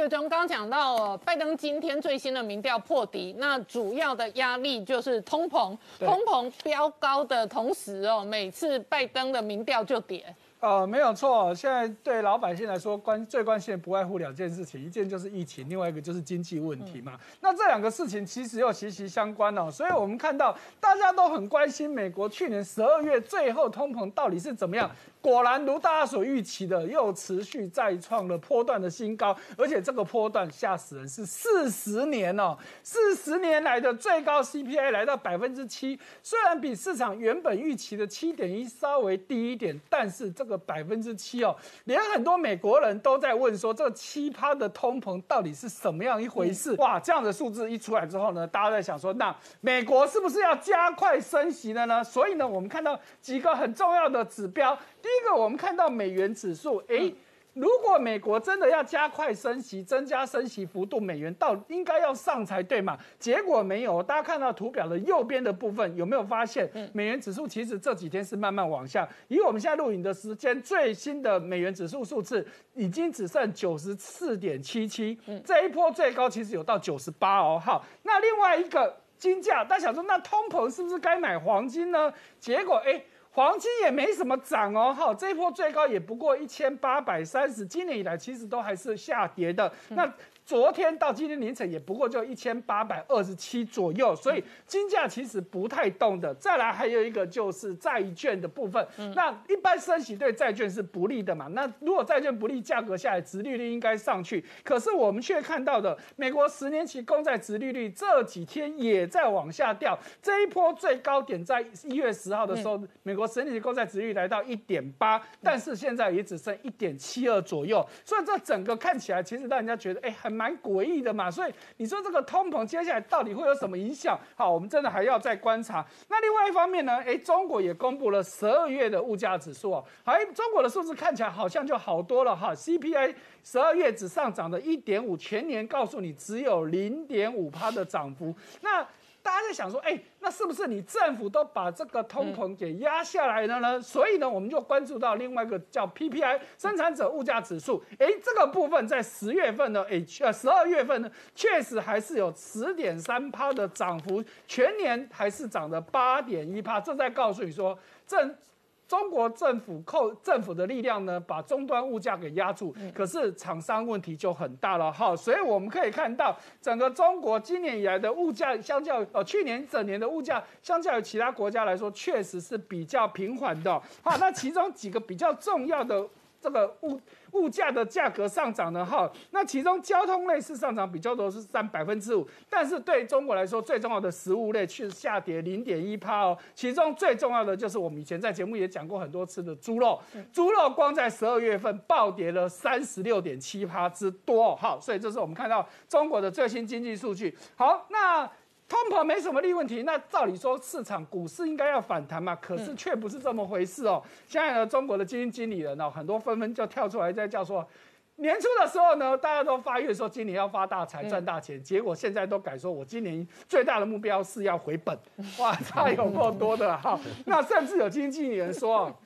岳中刚刚讲到，呃拜登今天最新的民调破底，那主要的压力就是通膨，通膨飙高的同时哦，每次拜登的民调就跌。呃，没有错。现在对老百姓来说，关最关心的不外乎两件事情，一件就是疫情，另外一个就是经济问题嘛。那这两个事情其实又息息相关哦。所以我们看到大家都很关心美国去年十二月最后通膨到底是怎么样。果然如大家所预期的，又持续再创了波段的新高，而且这个波段吓死人，是四十年哦，四十年来的最高 CPI 来到百分之七，虽然比市场原本预期的七点一稍微低一点，但是这个百分之七哦，连很多美国人都在问说，这个七趴的通膨到底是什么样一回事？哇，这样的数字一出来之后呢，大家在想说，那美国是不是要加快升息了呢？所以呢，我们看到几个很重要的指标。第一个，我们看到美元指数，诶，如果美国真的要加快升息、增加升息幅度，美元到应该要上才对嘛？结果没有。大家看到图表的右边的部分，有没有发现，美元指数其实这几天是慢慢往下。以我们现在录影的时间，最新的美元指数数字已经只剩九十四点七七，这一波最高其实有到九十八哦。好，那另外一个金价，大家想说，那通膨是不是该买黄金呢？结果，哎。黄金也没什么涨哦，哈，这一波最高也不过一千八百三十，今年以来其实都还是下跌的。那昨天到今天凌晨也不过就一千八百二十七左右，所以金价其实不太动的。再来还有一个就是债券的部分，那一般升息对债券是不利的嘛？那如果债券不利，价格下来，殖利率应该上去。可是我们却看到的，美国十年期公债殖利率这几天也在往下掉，这一波最高点在一月十号的时候，美国十年期公债殖利率来到一点八，但是现在也只剩一点七二左右，所以这整个看起来其实让人家觉得，哎，还蛮诡异的嘛。所以你说这个通膨接下来到底会有什么影响？好，我们真的还要再观察。那另外一方面呢，哎，中国也公布了十二月的物价指数哦，哎，中国的数字看起来好像就好多了哈，CPI 十二月只上涨了一点五，全年告诉你只有零点五趴的涨幅，那。大家在想说，哎，那是不是你政府都把这个通膨给压下来了呢？所以呢，我们就关注到另外一个叫 PPI 生产者物价指数，哎，这个部分在十月份呢，哎，呃，十二月份呢，确实还是有十点三趴的涨幅，全年还是涨了八点一趴，这在告诉你说，政中国政府扣政府的力量呢，把终端物价给压住，可是厂商问题就很大了哈。所以我们可以看到，整个中国今年以来的物价，相较呃去年整年的物价，相较于其他国家来说，确实是比较平缓的。好，那其中几个比较重要的这个物。物价的价格上涨呢，哈，那其中交通类是上涨比较多，是占百分之五，但是对中国来说，最重要的食物类却下跌零点一趴哦。其中最重要的就是我们以前在节目也讲过很多次的猪肉，猪肉光在十二月份暴跌了三十六点七趴之多，好，所以这是我们看到中国的最新经济数据。好，那。通膨没什么利问题，那照理说市场股市应该要反弹嘛，可是却不是这么回事哦。现在呢，中国的基金经理人哦，很多纷纷就跳出来在叫说，年初的时候呢，大家都发愿说今年要发大财赚大钱，结果现在都改说我今年最大的目标是要回本，哇，差有够多的哈。那甚至有基金经理人说。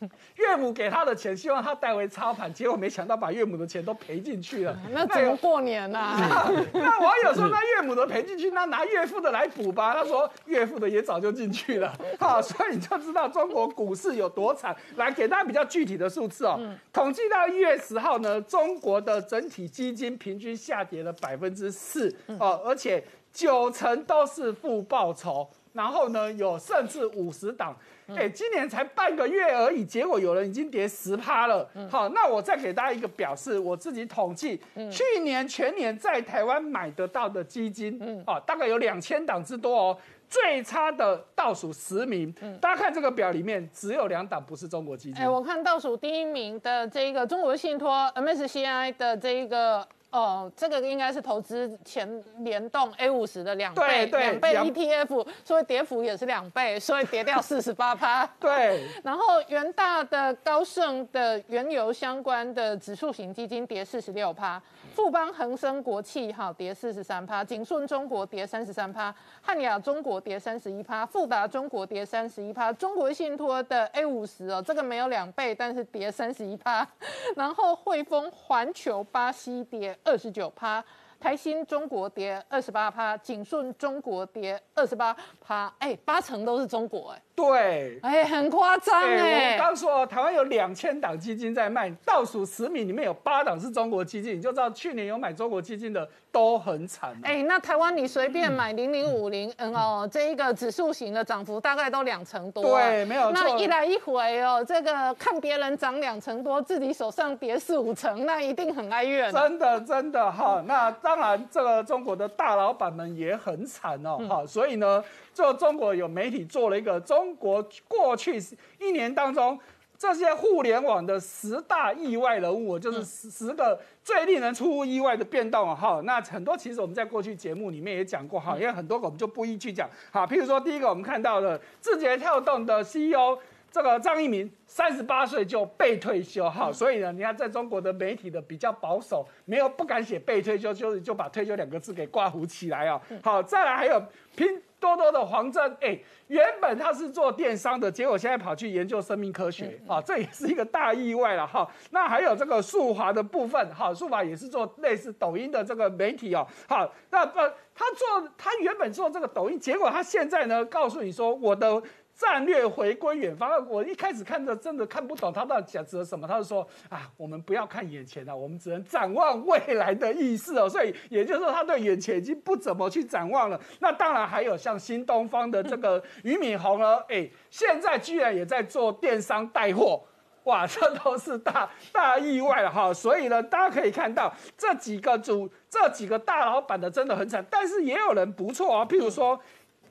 岳母给他的钱，希望他代为操盘，结果没想到把岳母的钱都赔进去了。那怎么过年呢？那网友说，那岳母的赔进去，那拿岳父的来补吧。他说，岳父的也早就进去了。好，所以你就知道中国股市有多惨。来给大家比较具体的数字哦，统计到一月十号呢，中国的整体基金平均下跌了百分之四哦，而且九成都是负报酬。然后呢，有甚至五十档。哎，今年才半个月而已，结果有人已经跌十趴了。好，那我再给大家一个表示，我自己统计，去年全年在台湾买得到的基金，啊，大概有两千档之多哦。最差的倒数十名，大家看这个表里面，只有两档不是中国基金。哎，我看倒数第一名的这一个中国信托 MSCI 的这一个。哦，这个应该是投资前联动 A 五十的两倍，两倍 ETF，所以跌幅也是两倍，所以跌掉四十八趴。对，然后元大的高盛的原油相关的指数型基金跌四十六趴，富邦恒生国企哈跌四十三趴，景顺中国跌三十三趴，汉雅中国跌三十一趴，富达中国跌三十一趴，中国信托的 A 五十哦，这个没有两倍，但是跌三十一趴，然后汇丰环球巴西跌。二十九趴。台新中国跌二十八趴，景顺中国跌二十八趴，哎，八成都是中国，哎，对，哎，很夸张，哎，我刚说台湾有两千档基金在卖，倒数十名里面有八档是中国基金，你就知道去年有买中国基金的都很惨。哎，那台湾你随便买零零五零，嗯哦，这一个指数型的涨幅大概都两成多，对，没有那一来一回哦，这个看别人涨两成多，自己手上跌四五成，那一定很哀怨。真的，真的哈，那。当然，这个中国的大老板们也很惨哦，哈，所以呢，就中国有媒体做了一个中国过去一年当中这些互联网的十大意外人物，就是十十个最令人出乎意外的变动啊，哈，那很多其实我们在过去节目里面也讲过哈，因为很多我们就不一去讲，哈，譬如说第一个我们看到的字节跳动的 CEO。这个张一鸣三十八岁就被退休哈，所以呢，你看在中国的媒体的比较保守，没有不敢写被退休，就是就把退休两个字给挂糊起来啊。好，再来还有拼多多的黄峥，哎，原本他是做电商的，结果现在跑去研究生命科学啊，这也是一个大意外了哈。那还有这个速华的部分，哈，速华也是做类似抖音的这个媒体哦。好，那不他做他原本做这个抖音，结果他现在呢告诉你说我的。战略回归远方，我一开始看着真的看不懂他到底讲指的什么。他就说啊，我们不要看眼前的，我们只能展望未来的意思哦。所以也就是说，他对眼前已经不怎么去展望了。那当然还有像新东方的这个俞敏洪呢，哎，现在居然也在做电商带货，哇，这都是大大意外了哈。所以呢，大家可以看到这几个主这几个大老板的真的很惨，但是也有人不错啊，譬如说。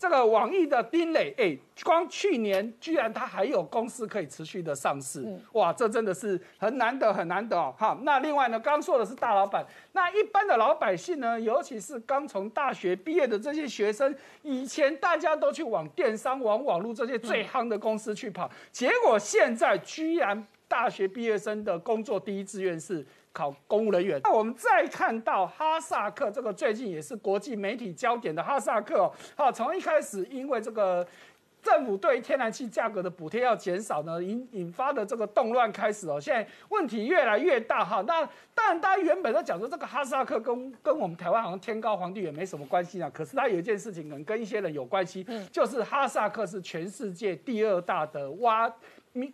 这个网易的丁磊，哎，光去年居然他还有公司可以持续的上市，哇，这真的是很难得很难得哦。哈，那另外呢，刚说的是大老板，那一般的老百姓呢，尤其是刚从大学毕业的这些学生，以前大家都去往电商、往网络这些最夯的公司去跑，结果现在居然大学毕业生的工作第一志愿是。考公务人员。那我们再看到哈萨克这个最近也是国际媒体焦点的哈萨克哦，好，从一开始因为这个政府对天然气价格的补贴要减少呢，引引发的这个动乱开始哦，现在问题越来越大哈。那当然，大家原本在讲说这个哈萨克跟跟我们台湾好像天高皇帝远没什么关系啊，可是它有一件事情可能跟一些人有关系，就是哈萨克是全世界第二大的挖。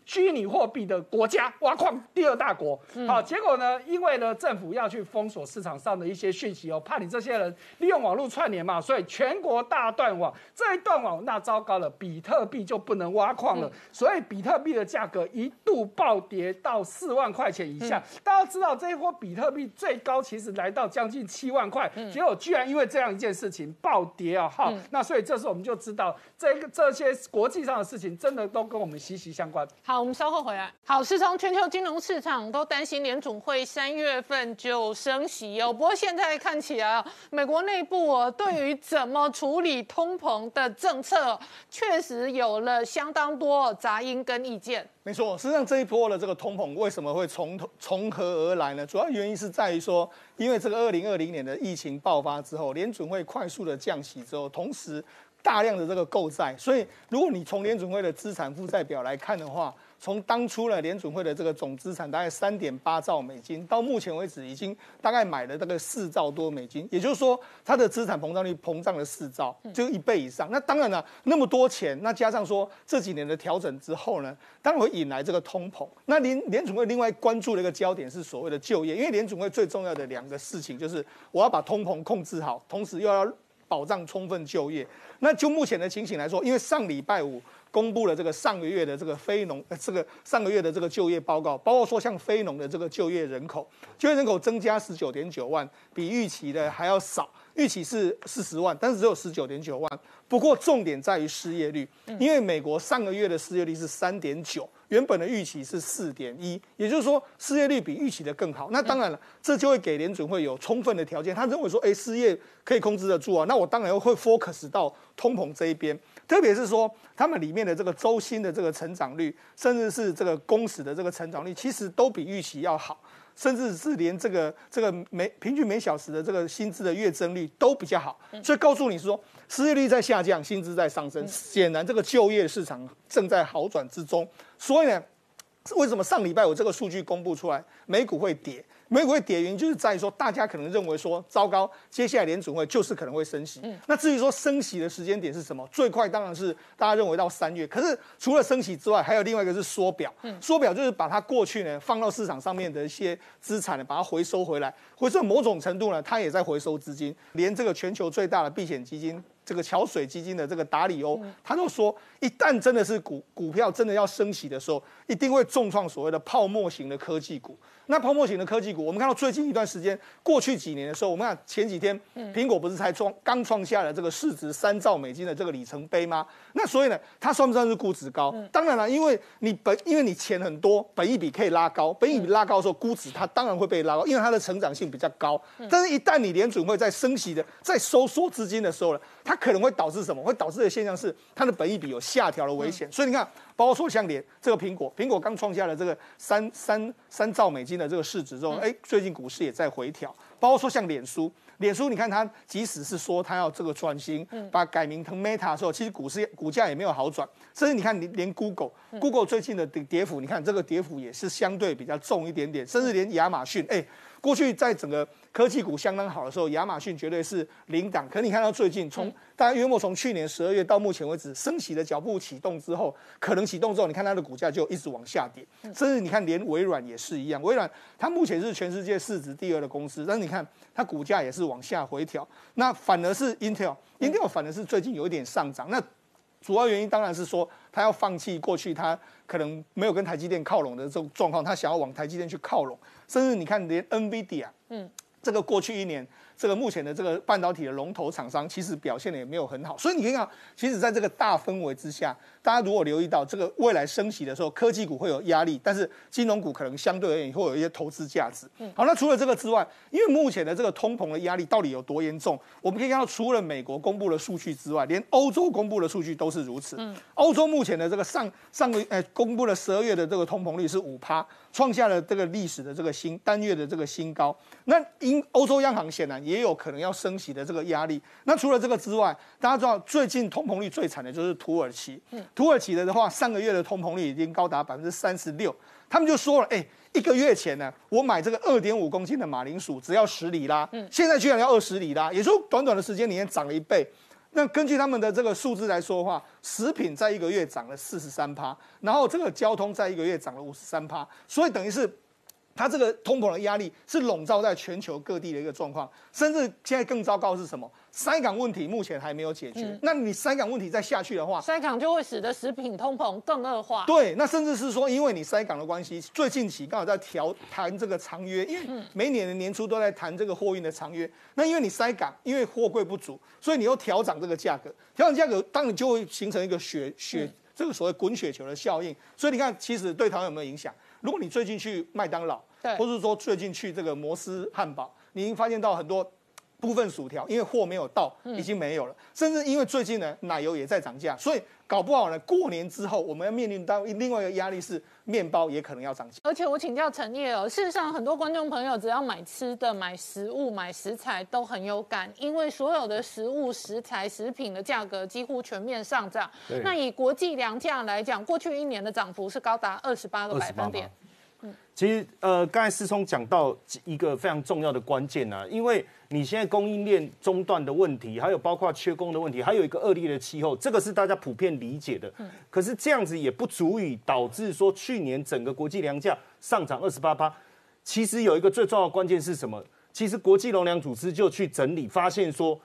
虚拟货币的国家挖矿第二大国，好，结果呢？因为呢，政府要去封锁市场上的一些讯息哦，怕你这些人利用网络串联嘛，所以全国大断网。这一断网，那糟糕了，比特币就不能挖矿了，所以比特币的价格一度暴跌到四万块钱以下。大家知道，这一波比特币最高其实来到将近七万块，结果居然因为这样一件事情暴跌啊！好，那所以这时候我们就知道，这个这些国际上的事情真的都跟我们息息相关。好，我们稍后回来。好，是从全球金融市场都担心联总会三月份就升息哦。不过现在看起来，美国内部哦，对于怎么处理通膨的政策，确实有了相当多杂音跟意见。没错，实际上这一波的这个通膨为什么会从从何而来呢？主要原因是在于说，因为这个二零二零年的疫情爆发之后，联准会快速的降息之后，同时。大量的这个购债，所以如果你从联准会的资产负债表来看的话，从当初呢联准会的这个总资产大概三点八兆美金，到目前为止已经大概买了这个四兆多美金，也就是说它的资产膨胀率膨胀了四兆，就一倍以上。那当然了，那么多钱，那加上说这几年的调整之后呢，当然会引来这个通膨。那联联准会另外关注的一个焦点是所谓的就业，因为联准会最重要的两个事情就是我要把通膨控制好，同时又要保障充分就业。那就目前的情形来说，因为上礼拜五公布了这个上个月的这个非农，这个上个月的这个就业报告，包括说像非农的这个就业人口，就业人口增加十九点九万，比预期的还要少，预期是四十万，但是只有十九点九万。不过重点在于失业率，因为美国上个月的失业率是三点九。原本的预期是四点一，也就是说失业率比预期的更好。那当然了，这就会给联准会有充分的条件。他认为说，哎，失业可以控制得住啊，那我当然会 focus 到通膨这一边。特别是说，他们里面的这个周薪的这个成长率，甚至是这个工时的这个成长率，其实都比预期要好。甚至是连这个这个每平均每小时的这个薪资的月增率都比较好，所以告诉你说失业率在下降，薪资在上升，显然这个就业市场正在好转之中。所以呢，为什么上礼拜我这个数据公布出来，美股会跌？美股会跌原因就是在于说，大家可能认为说，糟糕，接下来联准会就是可能会升息。那至于说升息的时间点是什么，最快当然是大家认为到三月。可是除了升息之外，还有另外一个是缩表。缩表就是把它过去呢放到市场上面的一些资产呢，把它回收回来。回收某种程度呢，它也在回收资金。连这个全球最大的避险基金。这个桥水基金的这个达里欧，他就说，一旦真的是股股票真的要升息的时候，一定会重创所谓的泡沫型的科技股。那泡沫型的科技股，我们看到最近一段时间，过去几年的时候，我们看前几天，苹果不是才创刚创下了这个市值三兆美金的这个里程碑吗？那所以呢，它算不算是估值高？当然了，因为你本因为你钱很多，本益比可以拉高，本益比拉高的时候，估值它当然会被拉高，因为它的成长性比较高。但是，一旦你联准会在升息的在收缩资金的时候呢？它可能会导致什么？会导致的现象是它的本益比有下调的危险。所以你看，包括说像连这个苹果，苹果刚创下了这个三三三兆美金的这个市值之后，哎，最近股市也在回调。包括说像脸书，脸书你看它即使是说它要这个转型，把改名成 Meta 的时候，其实股市股价也没有好转。甚至你看，连 Google，Google 最近的跌跌幅，你看这个跌幅也是相对比较重一点点。甚至连亚马逊，哎。过去在整个科技股相当好的时候，亚马逊绝对是领涨。可你看到最近，从大家约莫从去年十二月到目前为止，升息的脚步启动之后，可能启动之后，你看它的股价就一直往下跌。甚至你看，连微软也是一样。微软它目前是全世界市值第二的公司，但是你看它股价也是往下回调。那反而是 Intel，Intel 反而是最近有一点上涨。那主要原因当然是说，它要放弃过去他可能没有跟台积电靠拢的这种状况，他想要往台积电去靠拢。甚至你看，连 NVIDIA，嗯，这个过去一年。这个目前的这个半导体的龙头厂商，其实表现的也没有很好，所以你可以看，其实在这个大氛围之下，大家如果留意到这个未来升息的时候，科技股会有压力，但是金融股可能相对而言会有一些投资价值。好，那除了这个之外，因为目前的这个通膨的压力到底有多严重？我们可以看到，除了美国公布的数据之外，连欧洲公布的数据都是如此。嗯，欧洲目前的这个上上个呃公布了十二月的这个通膨率是五趴，创下了这个历史的这个新单月的这个新高。那因欧洲央行显然。也有可能要升息的这个压力。那除了这个之外，大家知道最近通膨率最惨的就是土耳其。土耳其的的话，上个月的通膨率已经高达百分之三十六。他们就说了，哎，一个月前呢，我买这个二点五公斤的马铃薯只要十里拉，现在居然要二十里拉，也就短短的时间里面涨了一倍。那根据他们的这个数字来说的话，食品在一个月涨了四十三趴，然后这个交通在一个月涨了五十三趴，所以等于是。它这个通膨的压力是笼罩在全球各地的一个状况，甚至现在更糟糕是什么？塞港问题目前还没有解决。那你塞港问题再下去的话，塞港就会使得食品通膨更恶化。对，那甚至是说，因为你塞港的关系，最近期刚好在调谈这个长约，因为每年的年初都在谈这个货运的长约。那因为你塞港，因为货柜不足，所以你又调涨这个价格，调涨价格，当然就会形成一个雪雪这个所谓滚雪球的效应。所以你看，其实对台湾有没有影响？如果你最近去麦当劳，或是说最近去这个摩斯汉堡，你已经发现到很多部分薯条，因为货没有到，已经没有了。甚至因为最近呢，奶油也在涨价，所以搞不好呢，过年之后我们要面临到另外一个压力是面包也可能要涨价。而且我请教陈业哦，事实上很多观众朋友只要买吃的、买食物、买食材都很有感，因为所有的食物、食材、食品的价格几乎全面上涨。那以国际粮价来讲，过去一年的涨幅是高达二十八个百分点。其实，呃，刚才思聪讲到一个非常重要的关键啊，因为你现在供应链中断的问题，还有包括缺工的问题，还有一个恶劣的气候，这个是大家普遍理解的。嗯。可是这样子也不足以导致说去年整个国际粮价上涨二十八趴。其实有一个最重要的关键是什么？其实国际农粮组织就去整理，发现说，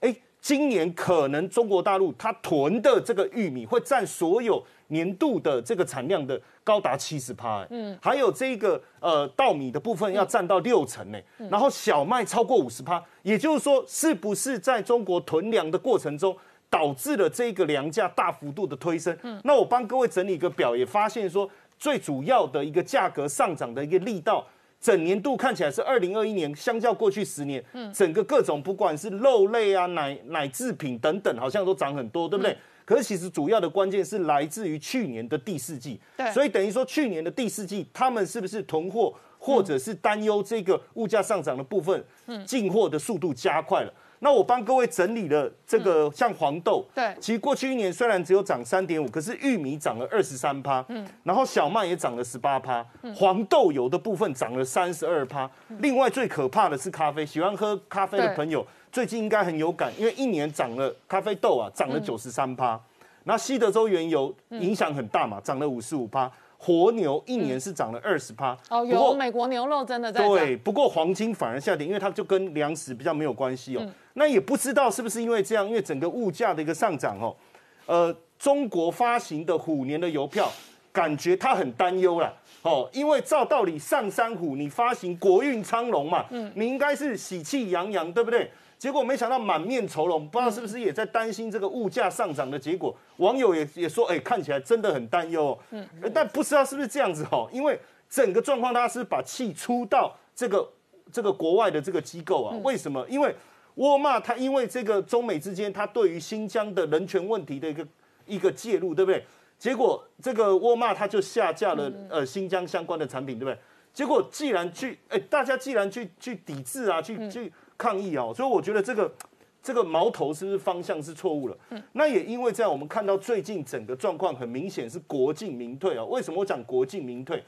哎，今年可能中国大陆它囤的这个玉米会占所有。年度的这个产量的高达七十趴，嗯，还有这个呃稻米的部分要占到六成呢，然后小麦超过五十趴，也就是说，是不是在中国囤粮的过程中，导致了这个粮价大幅度的推升？嗯，那我帮各位整理一个表，也发现说，最主要的一个价格上涨的一个力道，整年度看起来是二零二一年，相较过去十年，嗯，整个各种不管是肉类啊、奶奶制品等等，好像都涨很多，对不对？可是其实主要的关键是来自于去年的第四季，对，所以等于说去年的第四季，他们是不是囤货或者是担忧这个物价上涨的部分，嗯进货的速度加快了。那我帮各位整理了这个，像黄豆，对其实过去一年虽然只有涨三点五，可是玉米涨了二十三趴，嗯，然后小麦也涨了十八趴，黄豆油的部分涨了三十二趴。另外最可怕的是咖啡，喜欢喝咖啡的朋友最近应该很有感，因为一年涨了咖啡豆啊，涨了九十三趴。然后西德州原油影响很大嘛，涨了五十五趴。活牛一年是涨了二十趴，哦，有美国牛肉真的在涨，对，不过黄金反而下跌，因为它就跟粮食比较没有关系嗯哦。那也不知道是不是因为这样，因为整个物价的一个上涨哦，呃，中国发行的虎年的邮票，感觉它很担忧啦。哦，因为照道理上山虎你发行国运昌隆嘛，嗯你应该是喜气洋洋，对不对？结果没想到满面愁容，不知道是不是也在担心这个物价上涨的结果。网友也也说，哎、看起来真的很担忧、哦。嗯，但不知道是不是这样子哦，因为整个状况他是把气出到这个这个国外的这个机构啊，为什么？因为沃尔玛它因为这个中美之间，它对于新疆的人权问题的一个一个介入，对不对？结果这个沃尔玛它就下架了呃新疆相关的产品，对不对？结果既然去哎，大家既然去去抵制啊，去去抗议啊，所以我觉得这个这个矛头是不是方向是错误了？那也因为这样，我们看到最近整个状况很明显是国进民退啊。为什么我讲国进民退？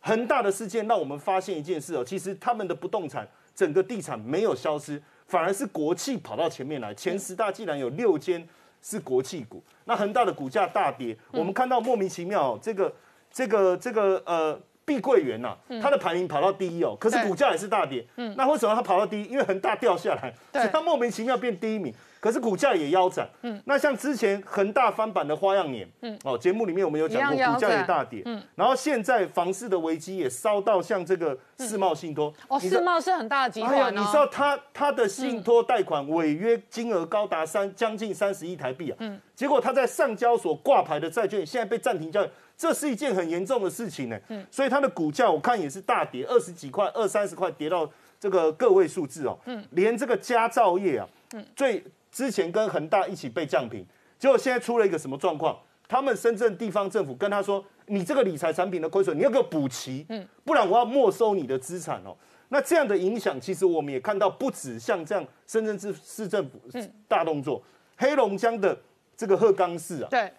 恒大的事件让我们发现一件事哦，其实他们的不动产整个地产没有消失，反而是国企跑到前面来。前十大既然有六间是国企股，那恒大的股价大跌，我们看到莫名其妙、哦，这个这个这个呃。碧桂园呐、它的排名跑到第一哦，可是股价也是大跌。嗯，那为什么它跑到第一？因为恒大掉下来，所以它莫名其妙变第一名。可是股价也腰斩。嗯，那像之前恒大翻版的花样年，嗯，哦，节目里面我们有讲过，股价也大跌。嗯，然后现在房市的危机也烧到像这个世贸信托。哦，世贸是很大的集团你知道哦，他他的信托贷款违约金额高达三将近三十亿台币啊，嗯，结果它在上交所挂牌的债券现在被暂停交易，这是一件很严重的事情呢，嗯，所以它的股价我看也是大跌，二十几块、二三十块跌到这个个位数字哦，嗯，连这个佳兆业啊，嗯，最之前跟恒大一起被降评，结果现在出了一个什么状况？他们深圳地方政府跟他说，你这个理财产品的亏损，你要给我补齐，嗯，不然我要没收你的资产哦。那这样的影响，其实我们也看到，不止像这样深圳市市政府大动作，黑龙江的这个鹤岗市啊，对，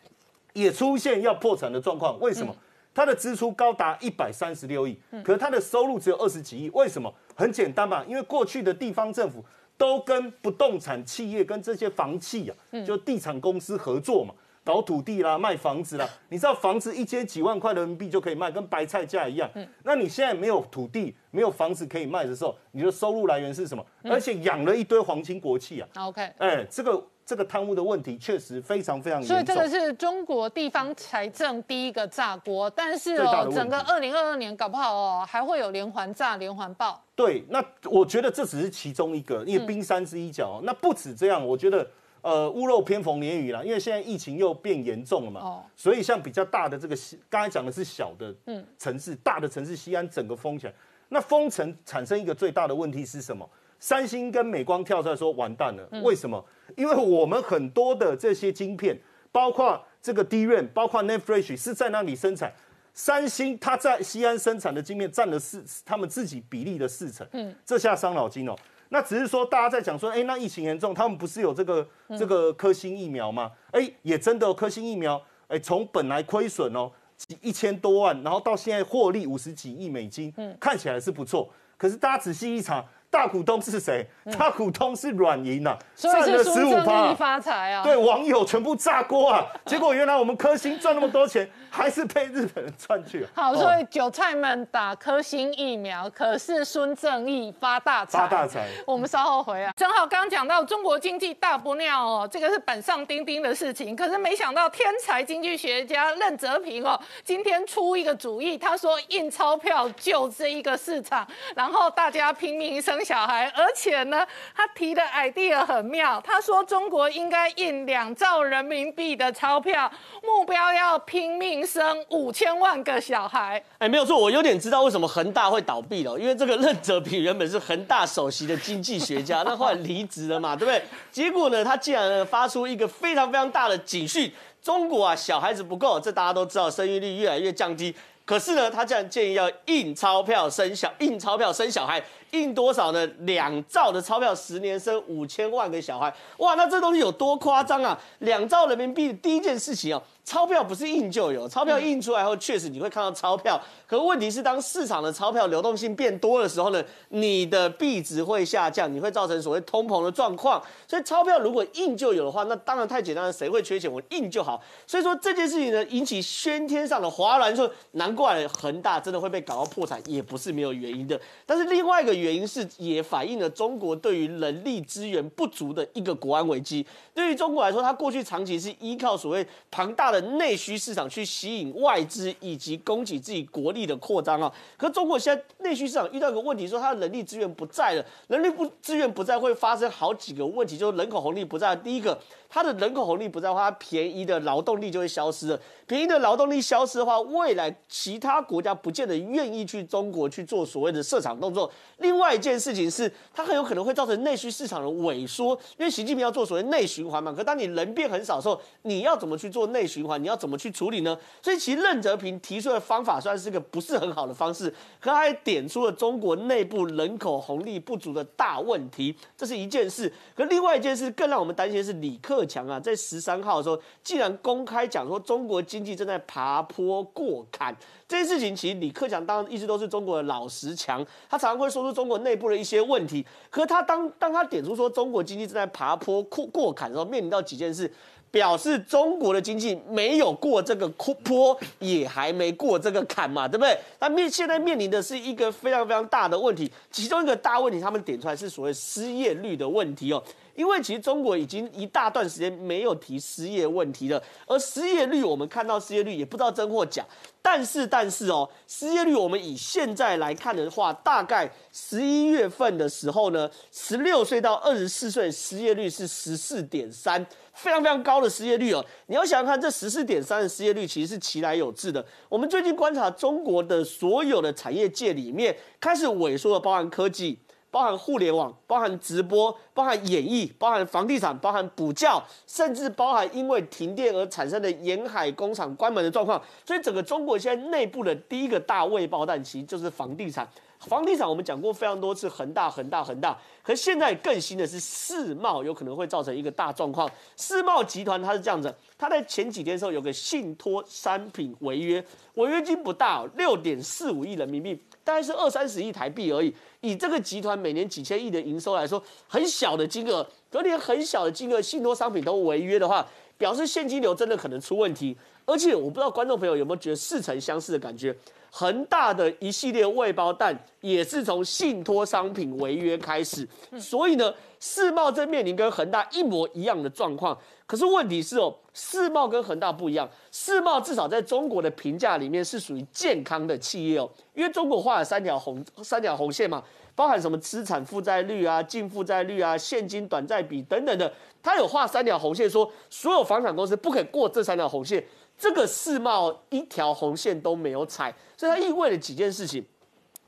也出现要破产的状况。为什么？它的支出高达一百三十六亿，可是它的收入只有二十几亿。为什么？很简单嘛，因为过去的地方政府都跟不动产企业、跟这些房企啊，就地产公司合作嘛。搞土地啦，卖房子啦，你知道房子一间几万块人民币就可以卖，跟白菜价一样。那你现在没有土地、没有房子可以卖的时候，你的收入来源是什么？而且养了一堆皇亲国戚啊，OK。哎，这个这个贪污的问题确实非常非常严重。所以这个是中国地方财政第一个炸锅，但是哦整个二零二二年搞不好哦，还会有连环炸、连环爆。对，那我觉得这只是其中一个，因为冰山之一角、哦那不止这样，我觉得呃屋漏偏逢连雨啦，因为现在疫情又变严重了嘛，哦所以像比较大的这个西，刚才讲的是小的城市，大的城市西安整个封起来，那封城产生一个最大的问题是什么？三星跟美光跳出来说完蛋了，为什么？因为我们很多的这些晶片，包括这个 DRAM，包括 NAND Flash 是在那里生产。三星它在西安生产的晶片占了四他们自己比例的四成，嗯，这下伤脑筋哦。那只是说大家在讲说，哎，那疫情严重，他们不是有这个这个科兴疫苗吗？哎，也真的、哦、科兴疫苗，哎，从本来亏损哦几一千多万，然后到现在获利五十几亿美金，嗯，看起来是不错。可是大家仔细一查，大股东是谁？大股东是软银呐、所了是孙正十五趴义。发财啊！对，网友全部炸锅啊！结果原来我们科兴赚那么多钱，还是被日本人赚去了。好，哦所以韭菜们打科兴疫苗，可是孙正义发大财。发大财。我们稍后回来。正好刚刚讲到中国经济大不妙哦，这个是板上钉钉的事情。可是没想到天才经济学家任泽平哦，今天出一个主意，他说印钞票救这一个市场，然后大家拼命生小孩，而且呢，他提的 idea 很妙，他说中国应该印两兆人民币的钞票，目标要拼命生五千万个小孩。哎，没有错，我有点知道为什么恒大会倒闭了，因为这个任泽平原本是恒大首席的经济学家，那后来离职了嘛，对不对？结果呢，他竟然呢发出一个非常非常大的警讯。中国啊，小孩子不够，这大家都知道，生育率越来越降低。可是呢，他竟然建议要印钞票生小，印钞票生小孩，印多少呢？两兆的钞票，十年生五千万个小孩。哇，那这东西有多夸张啊？两兆人民币，第一件事情哦，钞票不是印就有，钞票印出来后，确实你会看到钞票。可问题是，当市场的钞票流动性变多的时候呢，你的币值会下降，你会造成所谓通膨的状况。所以钞票如果印就有的话，那当然太简单了，谁会缺钱？我印就好。所以说这件事情呢，引起喧天上的哗然，说难怪恒大真的会被搞到破产，也不是没有原因的。但是另外一个原因是，也反映了中国对于人力资源不足的一个国安危机。对于中国来说，它过去长期是依靠所谓庞大的内需市场去吸引外资以及供给自己国力的扩张啊。可中国现在内需市场遇到一个问题，说它的人力资源不在了，人力不资源不在会发生好几个问题，就是人口红利不在。第一个。它的人口红利不在的话，它便宜的劳动力就会消失了。便宜的劳动力消失的话，未来其他国家不见得愿意去中国去做所谓的设厂动作。另另外一件事情是，它很有可能会造成内需市场的萎缩，因为习近平要做所谓内循环嘛。可当你人变很少的时候，你要怎么去做内循环？你要怎么去处理呢？所以其实任泽平提出的方法算是个不是很好的方式，可他还点出了中国内部人口红利不足的大问题，这是一件事。可另外一件事更让我们担心的是李克。强啊，在十三号的时候，既然公开讲说中国经济正在爬坡过坎，这件事情其实李克强当然一直都是中国的老实强，他常常会说出中国内部的一些问题。可是他当当他点出说中国经济正在爬坡过过坎的时候，面临到几件事，表示中国的经济没有过这个坡，也还没过这个坎嘛，对不对？那面现在面临的是一个非常非常大的问题，其中一个大问题，他们点出来是所谓失业率的问题哦。因为其实中国已经一大段时间没有提失业问题了，而失业率我们看到失业率也不知道真或假，但是但是哦，失业率我们以现在来看的话，大概十一月份的时候呢，十六岁到二十四岁失业率是十四点三，非常非常高的失业率哦。你要想想看，这十四点三的失业率其实是其来有致的。我们最近观察中国的所有的产业界里面开始萎缩的，包含科技。包含互联网，包含直播，包含演艺，包含房地产，包含补教，甚至包含因为停电而产生的沿海工厂关门的状况。所以整个中国现在内部的第一个大未爆弹，其实就是房地产。房地产我们讲过非常多次，恒大、恒大、恒大。可现在更新的是世贸，有可能会造成一个大状况。世贸集团它是这样子，它在前几天的时候有个信托商品违约，违约金不大，六点四五亿人民币。大概是二三十亿台币而已，以这个集团每年几千亿的营收来说，很小的金额，隔连很小的金额，信托商品都违约的话，表示现金流真的可能出问题。而且我不知道观众朋友有没有觉得似曾相识的感觉，恒大的一系列未包弹也是从信托商品违约开始，所以呢，世贸正面临跟恒大一模一样的状况。可是问题是哦，世贸跟恒大不一样，世贸至少在中国的评价里面是属于健康的企业哦，因为中国画了三条红三条红线嘛，包含什么资产负债率啊、净负债率啊、现金短债比等等的，它有画三条红线，说所有房产公司不可以过这三条红线，这个世贸一条红线都没有踩，所以它意味着几件事情，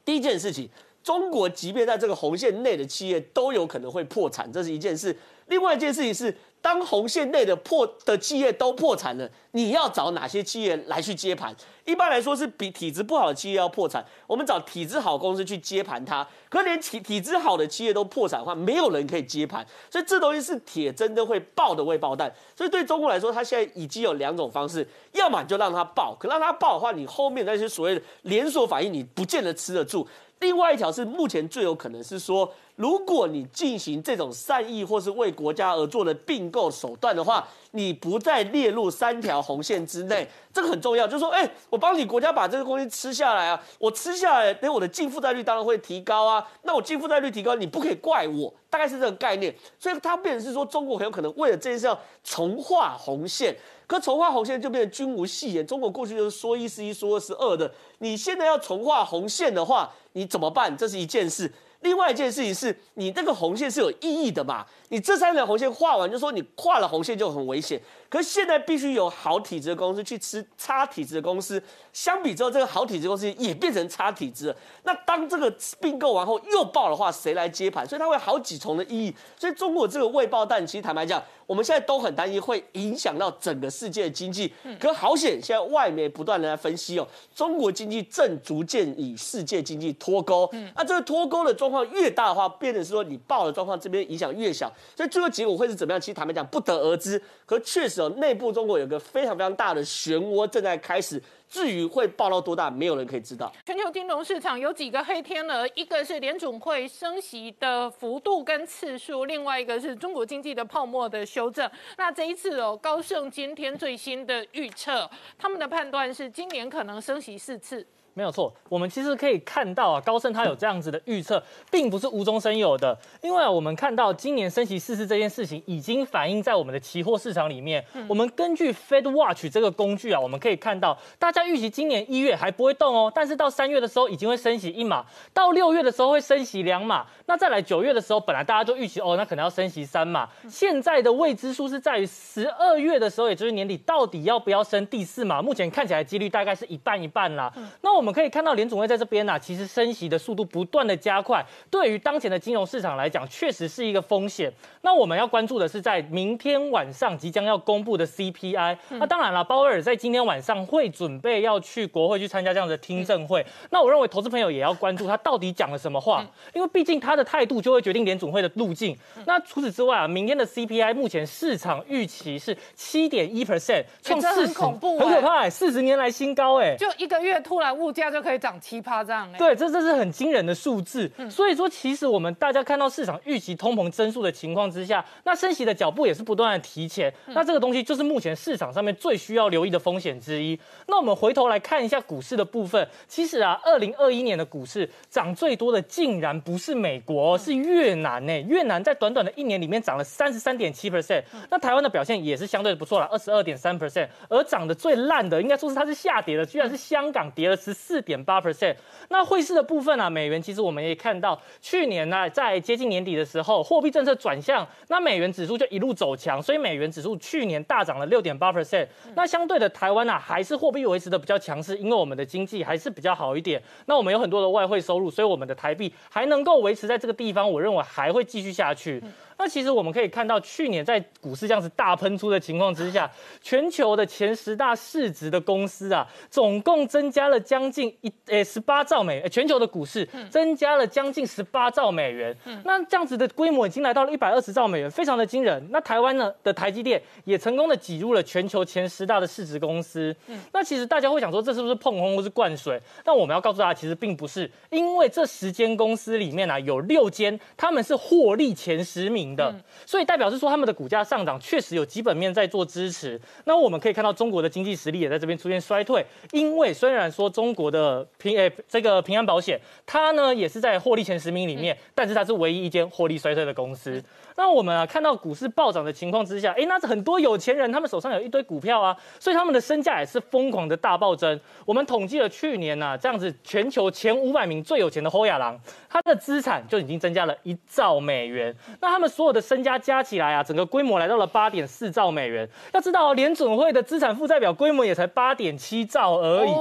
第一件事情，中国即便在这个红线内的企业都有可能会破产，这是一件事，另外一件事情是。当红线内的破的企业都破产了，你要找哪些企业来去接盘？一般来说是比体质不好的企业要破产，我们找体质好公司去接盘它。可连体体质好的企业都破产的话，没有人可以接盘，所以这东西是铁真的会爆的未爆弹。所以对中国来说，它现在已经有两种方式，要么就让它爆，可让它爆的话，你后面那些所谓的连锁反应，你不见得吃得住。另外一条是目前最有可能是说。如果你进行这种善意或是为国家而做的并购手段的话，你不再列入三条红线之内，这个很重要。就是说，哎，我帮你国家把这个东西吃下来啊，我吃下来，等我的净负债率当然会提高啊。那我净负债率提高，你不可以怪我，大概是这个概念。所以它变成是说，中国很有可能为了这件事要重画红线，可重画红线就变成君无戏言。中国过去就是说一是一，说二是二的，你现在要重画红线的话，你怎么办？这是一件事。另外一件事情是你这个红线是有意义的嘛？你这三条红线画完，就说你跨了红线就很危险。可是现在必须有好体质的公司去吃差体质的公司，相比之后，这个好体质公司也变成差体质。那当这个并购完后又爆的话，谁来接盘？所以它会好几重的意义。所以中国这个未爆弹，其实坦白讲，我们现在都很担心会影响到整个世界的经济。可好险，现在外媒不断的来分析哦，中国经济正逐渐与世界经济脱钩。嗯那这个脱钩的状况越大的话，变成是说你爆的状况这边影响越小，所以最后结果会是怎么样？其实坦白讲不得而知。可确实内部中国有个非常非常大的漩涡正在开始。至于会爆到多大，没有人可以知道。全球金融市场有几个黑天鹅，一个是联总会升息的幅度跟次数，另外一个是中国经济的泡沫的修正。那这一次哦，高盛今天最新的预测，他们的判断是今年可能升息四次。没有错，我们其实可以看到啊，高盛他有这样子的预测，并不是无中生有的。因为啊，我们看到今年升息四次这件事情已经反映在我们的期货市场里面。我们根据 Fed Watch 这个工具啊，我们可以看到，大家预期今年一月还不会动哦，但是到三月的时候已经会升息一码，到六月的时候会升息两码，那再来九月的时候，本来大家就预期哦，那可能要升息三码。现在的未知数是在于十二月的时候，也就是年底，到底要不要升第四码？目前看起来几率大概是一半一半啦。那我。我们可以看到联总会在这边呢，其实升息的速度不断的加快，对于当前的金融市场来讲，确实是一个风险。那我们要关注的是在明天晚上即将要公布的 CPI。那当然了，鲍威尔在今天晚上会准备要去国会去参加这样的听证会。那我认为投资朋友也要关注他到底讲了什么话，因为毕竟他的态度就会决定联总会的路径。那除此之外啊，明天的 CPI 目前市场预期是七点一 percent，创四十恐怖，很可怕，四十年来新高哎，就一个月突然物。价就可以涨七趴这样哎，对，这这是很惊人的数字。所以说，其实我们大家看到市场预期通膨增速的情况之下，那升息的脚步也是不断的提前。那这个东西就是目前市场上面最需要留意的风险之一。那我们回头来看一下股市的部分，其实啊，二零二一年的股市涨最多的竟然不是美国，是越南呢。越南在短短的一年里面涨了三十三点七 percent。那台湾的表现也是相对的不错了，二十二点三 percent。而涨得最烂的，应该说是它是下跌的，居然是香港跌了十。四点八 percent，那汇市的部分啊，美元其实我们也看到，去年呢在接近年底的时候，货币政策转向，那美元指数就一路走强，所以美元指数去年大涨了六点八 percent。那相对的台湾呢，还是货币维持的比较强势，因为我们的经济还是比较好一点。那我们有很多的外汇收入，所以我们的台币还能够维持在这个地方，我认为还会继续下去。那其实我们可以看到，去年在股市这样子大喷出的情况之下，全球的前十大市值的公司啊，总共增加了将近一诶十八兆美，全球的股市增加了将近十八兆美元。那这样子的规模已经来到了一百二十兆美元，非常的惊人。那台湾呢的台积电也成功的挤入了全球前十大的市值公司。那其实大家会想说，这是不是碰空或是灌水？但我们要告诉大家，其实并不是，因为这十间公司里面啊，有六间他们是获利前十名。的，所以代表是说他们的股价上涨确实有基本面在做支持。那我们可以看到中国的经济实力也在这边出现衰退，因为虽然说中国的平诶这个平安保险，它呢也是在获利前十名里面，但是它是唯一一间获利衰退的公司。那我们啊看到股市暴涨的情况之下，哎，那是很多有钱人他们手上有一堆股票啊，所以他们的身价也是疯狂的大暴增。我们统计了去年呢，这样子全球前五百名最有钱的侯亚郎，他的资产就已经增加了一兆美元。那他们所有的身家加起来啊，整个规模来到了八点四兆美元。要知道，联准会的资产负债表规模也才八点七兆而已，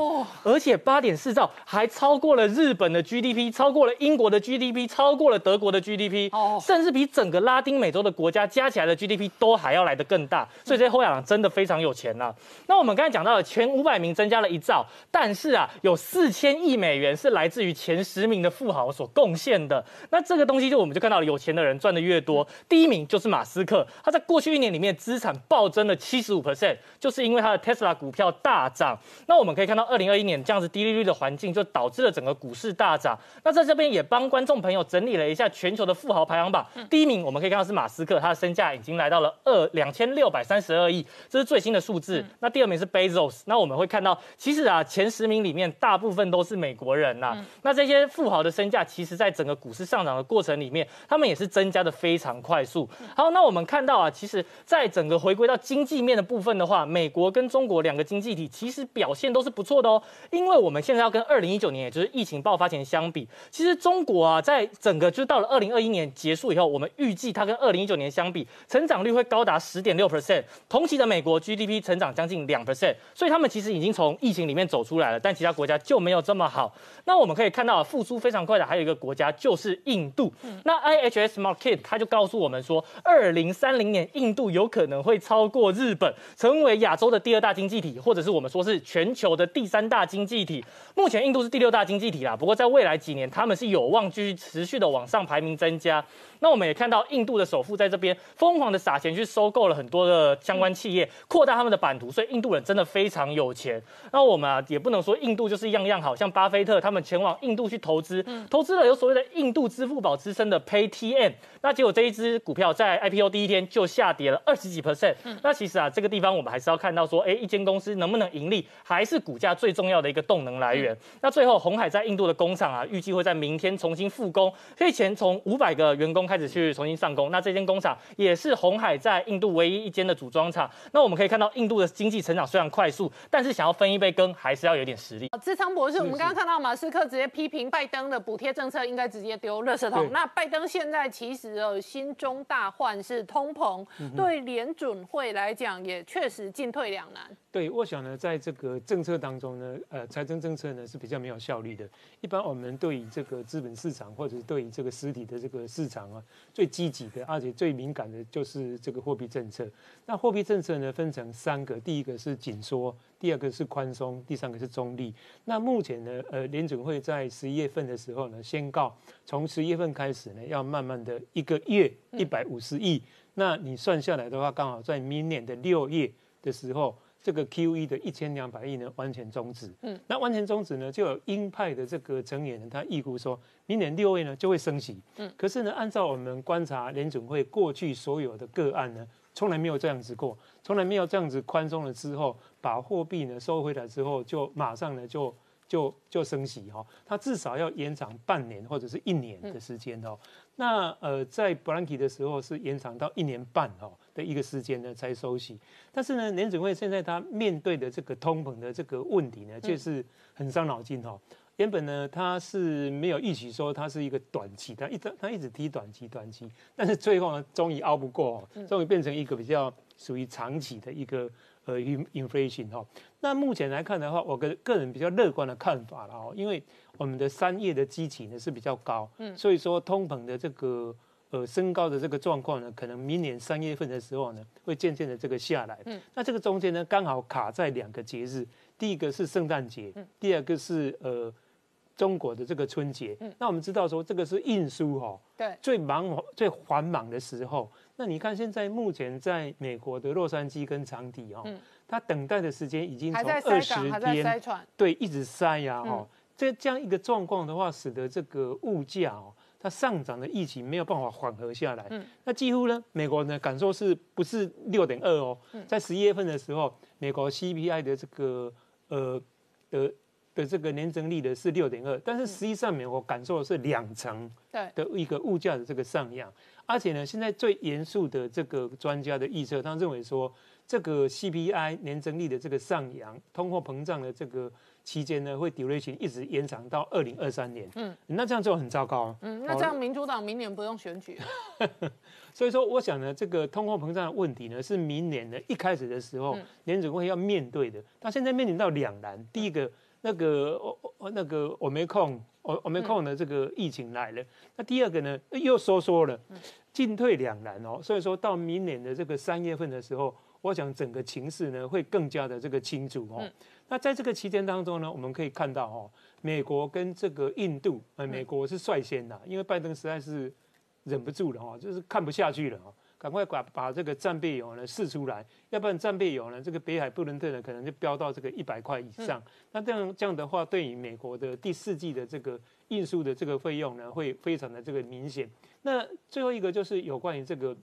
而且八点四兆还超过了日本的 GDP，超过了英国的 GDP，超过了德国的 GDP，甚至比整个拉丁美洲的国家加起来的 GDP 都还要来得更大。所以这些后亚郎真的非常有钱呐。那我们刚才讲到了前五百名增加了一兆，但是啊，有四千亿美元是来自于前十名的富豪所贡献的。那这个东西就我们就看到了，有钱的人赚的越多。第一名就是马斯克，他在过去一年里面资产暴增了七十五 percent，就是因为他的 Tesla 股票大涨。那我们可以看到，二零二一年这样子低利率的环境，就导致了整个股市大涨。那在这边也帮观众朋友整理了一下全球的富豪排行榜，第一名我们可以看到是马斯克，他的身价已经来到了二两千六百三十二亿，这是最新的数字。那第二名是 Bezos，那我们会看到，其实啊前十名里面大部分都是美国人呐。那这些富豪的身价，其实在整个股市上涨的过程里面，他们也是增加的非常快。速好，那我们看到啊，其实在整个回归到经济面的部分的话，美国跟中国两个经济体其实表现都是不错的哦。因为我们现在要跟二零一九年，也就是疫情爆发前相比，其实中国啊，在整个就到了二零二一年结束以后，我们预计它跟二零一九年相比，成长率会高达十点六 percent。同期的美国 GDP 成长将近两 percent，所以他们其实已经从疫情里面走出来了，但其他国家就没有这么好。那我们可以看到复苏非常快的还有一个国家就是印度。那 IHS Market 它就告告诉我们说，二零三零年印度有可能会超过日本，成为亚洲的第二大经济体，或者是我们说是全球的第三大经济体。目前印度是第六大经济体啦，不过在未来几年，他们是有望继续持续的往上排名增加。那我们也看到印度的首富在这边疯狂的撒钱去收购了很多的相关企业，扩大他们的版图，所以印度人真的非常有钱。那我们啊也不能说印度就是样样好，像巴菲特他们前往印度去投资，投资了所谓的印度支付宝之称的 PayTM，那结果这一只股票在 IPO 第一天就下跌了二十几 percent。那其实啊这个地方我们还是要看到说，哎，一间公司能不能盈利，还是股价最重要的一个动能来源。那最后红海在印度的工厂啊，预计会在明天重新复工，可以前从五百个员工开始去重新上工。那这间工厂也是红海在印度唯一一间的组装厂。那我们可以看到，印度的经济成长虽然快速，但是想要分一杯羹，还是要有点实力。智昌博士，我们刚刚看到马斯克直接批评拜登的补贴政策应该直接丢垃圾桶。那拜登现在其实呃心中大患是通膨，对联准会来讲也确实进退两难。对，我想呢，在这个政策当中呢，呃，财政政策呢是比较没有效率的。一般我们对于这个资本市场或者是对于这个实体的这个市场啊，最积极的，而且最敏感的就是这个货币政策。那货币政策呢分成三个，第一个是紧缩，第二个是宽松，第三个是中立。那目前呢，呃，联准会在十一月份的时候呢，宣告从十一月份开始呢，要慢慢的一个月一百五十亿。那你算下来的话，刚好在明年的六月的时候。这个 Q E 的一千两百亿呢，完全终止。嗯，那完全终止呢，就有鹰派的这个成员呢，他预估说，明年六月呢就会升息。嗯，可是呢，按照我们观察联准会过去所有的个案呢，从来没有这样子过，从来没有这样子宽松了之后，把货币呢收回来之后，就马上呢就就就升息哈。它至少要延长半年或者是一年的时间哦。那呃，在 b r a n k 的时候是延长到一年半哈。的一个时间呢才收息，但是呢，联准会现在他面对的这个通膨的这个问题呢，却是很伤脑筋哈。原本呢，他是没有预期说它是一个短期，他一直他一直提短期短期，但是最后呢，终于熬不过，终于变成一个比较属于长期的一个呃 inflation 哈。那目前来看的话，我个个人比较乐观的看法了哦，因为我们的三月的基期呢是比较高，嗯，所以说通膨的这个。呃，升高的这个状况呢，可能明年三月份的时候呢，会渐渐的这个下来。嗯，那这个中间呢，刚好卡在两个节日，第一个是圣诞节，第二个是呃中国的这个春节。嗯，那我们知道说这个是运输哈，对，最忙最繁忙的时候。那你看现在目前在美国的洛杉矶跟长堤哈，它等待的时间已经从二十天，对，一直塞呀哈。这这样一个状况的话，使得这个物价哦。它上涨的疫情没有办法缓和下来，嗯，那几乎呢，美国呢感受是不是六点二哦？在十一月份的时候，美国 CPI 的这个呃的的这个年增率的是六点二，但是实际上面我感受的是两成的一个物价的这个上扬，而且呢，现在最严肃的这个专家的预测，他认为说这个 CPI 年增率的这个上扬，通货膨胀的这个。期间呢，会 duration 一直延长到二零二三年。嗯，那这样就很糟糕。嗯，那这样民主党明年不用选举。所以说，我想呢，这个通货膨胀的问题呢，是明年的一开始的时候，联准会要面对的。他现在面临到两难，第一个，那个那个我没空，我我没空的这个疫情来了。那第二个呢，又收缩了，进退两难哦。所以说到明年的这个三月份的时候，我想整个情势呢，会更加的这个清楚哦。那在这个期间当中呢，我们可以看到哦，美国跟这个印度，呃，美国是率先的，因为拜登实在是忍不住了哦，就是看不下去了哦，赶快把把这个战备油呢试出来，要不然战备油呢，这个北海布伦特呢可能就飙到这个一百块以上。那这样这样的话，对于美国的第四季的这个运输的这个费用呢，会非常的这个明显。那最后一个就是有关于这个。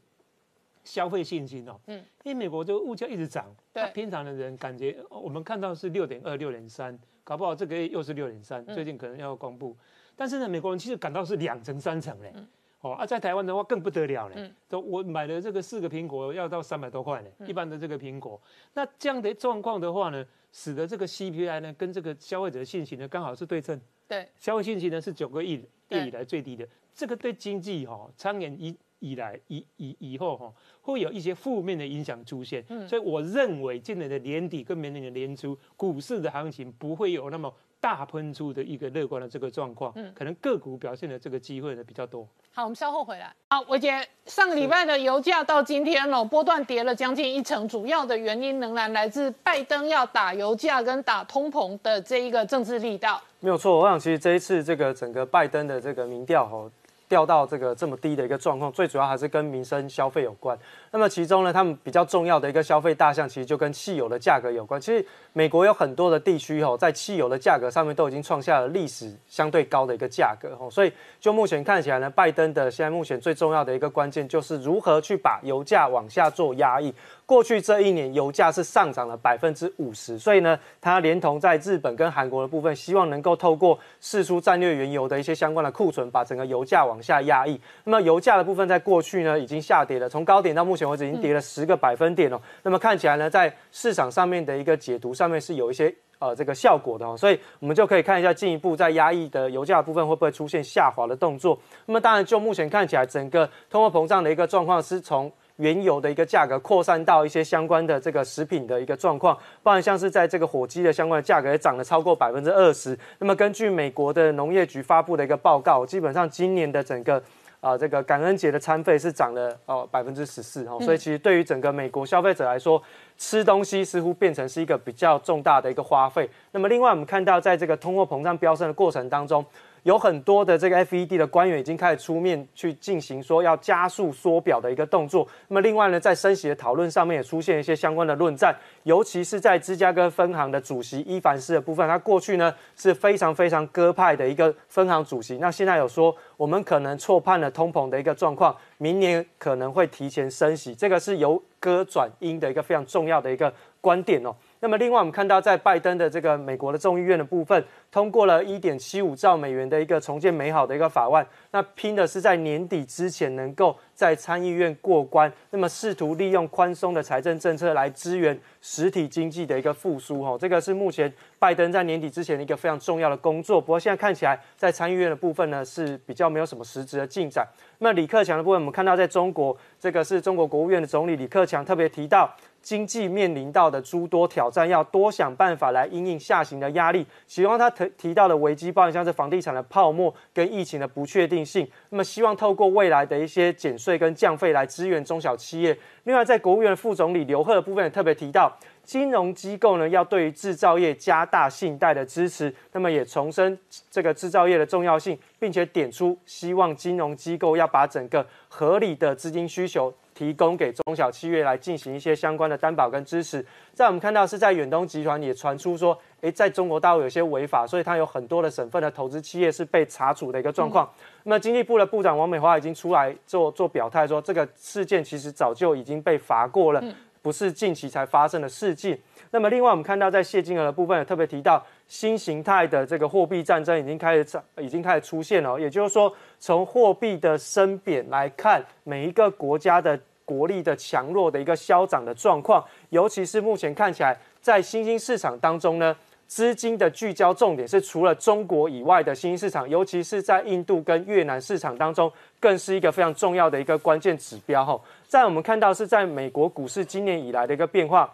消费信心哦，嗯，因为美国这个物价一直涨，对，平常的人感觉我们看到是六点二、六点三，搞不好这个月又是六点三，最近可能要公布。但是呢，美国人其实感到是两成、三成嘞，哦，啊，在台湾的话更不得了嘞，都我买的这个四个苹果要到三百多块呢，一般的这个苹果。那这样的状况的话呢，使得这个 CPI 呢跟这个消费者信心呢刚好是对称，对，消费信心呢是九个亿月以来最低的，这个对经济哈长远一。以来以以以后哈，会有一些负面的影响出现，所以我认为今年的年底跟明年的年初，股市的行情不会有那么大喷出的一个乐观的这个状况，可能个股表现的这个机会呢比较多。好，我们稍后回来。好，伟杰，上个礼拜的油价到今天哦，波段跌了将近一成，主要的原因仍然来自拜登要打油价跟打通膨的这一个政治力道。没有错，我想其实这一次这个整个拜登的这个民调哦。掉到这个这么低的一个状况，最主要还是跟民生消费有关。那么其中呢，他们比较重要的一个消费大项，其实就跟汽油的价格有关。其实美国有很多的地区哦，在汽油的价格上面都已经创下了历史相对高的一个价格哦。所以就目前看起来呢，拜登的现在目前最重要的一个关键，就是如何去把油价往下做压抑。过去这一年，油价是上涨了百分之五十，所以呢，它连同在日本跟韩国的部分，希望能够透过释出战略原油的一些相关的库存，把整个油价往下压抑。那么油价的部分，在过去呢，已经下跌了，从高点到目前为止已经跌了十个百分点了。那么看起来呢，在市场上面的一个解读上面是有一些呃这个效果的哦，所以我们就可以看一下进一步在压抑的油价部分会不会出现下滑的动作。那么当然，就目前看起来，整个通货膨胀的一个状况是从。原油的一个价格扩散到一些相关的这个食品的一个状况，包含像是在这个火鸡的相关的价格也涨了超过百分之二十。那么根据美国的农业局发布的一个报告，基本上今年的整个啊这个感恩节的餐费是涨了哦百分之十四哦，所以其实对于整个美国消费者来说，吃东西似乎变成是一个比较重大的一个花费。那么另外我们看到，在这个通货膨胀飙升的过程当中。有很多的这个 FED 的官员已经开始出面去进行说要加速缩表的一个动作。那么另外呢，在升息的讨论上面也出现一些相关的论战，尤其是在芝加哥分行的主席伊凡斯的部分，他过去呢是非常非常鸽派的一个分行主席。那现在有说我们可能错判了通膨的一个状况，明年可能会提前升息，这个是由鸽转鹰的一个非常重要的一个观点哦。那么另外我们看到在拜登的这个美国的众议院的部分。通过了一点七五兆美元的一个重建美好的一个法案，那拼的是在年底之前能够在参议院过关，那么试图利用宽松的财政政策来支援实体经济的一个复苏，哈，这个是目前拜登在年底之前的一个非常重要的工作。不过现在看起来，在参议院的部分呢是比较没有什么实质的进展。那李克强的部分，我们看到在中国，这个是中国国务院的总理李克强特别提到，经济面临到的诸多挑战，要多想办法来应应下行的压力，希望他。提提到的危机，包含像是房地产的泡沫跟疫情的不确定性，那么希望透过未来的一些减税跟降费来支援中小企业。另外，在国务院副总理刘鹤的部分也特别提到，金融机构呢要对于制造业加大信贷的支持，那么也重申这个制造业的重要性，并且点出希望金融机构要把整个合理的资金需求。提供给中小企业来进行一些相关的担保跟支持。在我们看到是在远东集团也传出说，诶，在中国大陆有些违法，所以它有很多的省份的投资企业是被查处的一个状况。那么经济部的部长王美华已经出来做做表态，说这个事件其实早就已经被罚过了，不是近期才发生的事件。那么另外我们看到在谢金额的部分也特别提到，新形态的这个货币战争已经开始已经开始出现了，也就是说从货币的升贬来看，每一个国家的。国力的强弱的一个消长的状况，尤其是目前看起来，在新兴市场当中呢，资金的聚焦重点是除了中国以外的新兴市场，尤其是在印度跟越南市场当中，更是一个非常重要的一个关键指标。哈，在我们看到是在美国股市今年以来的一个变化，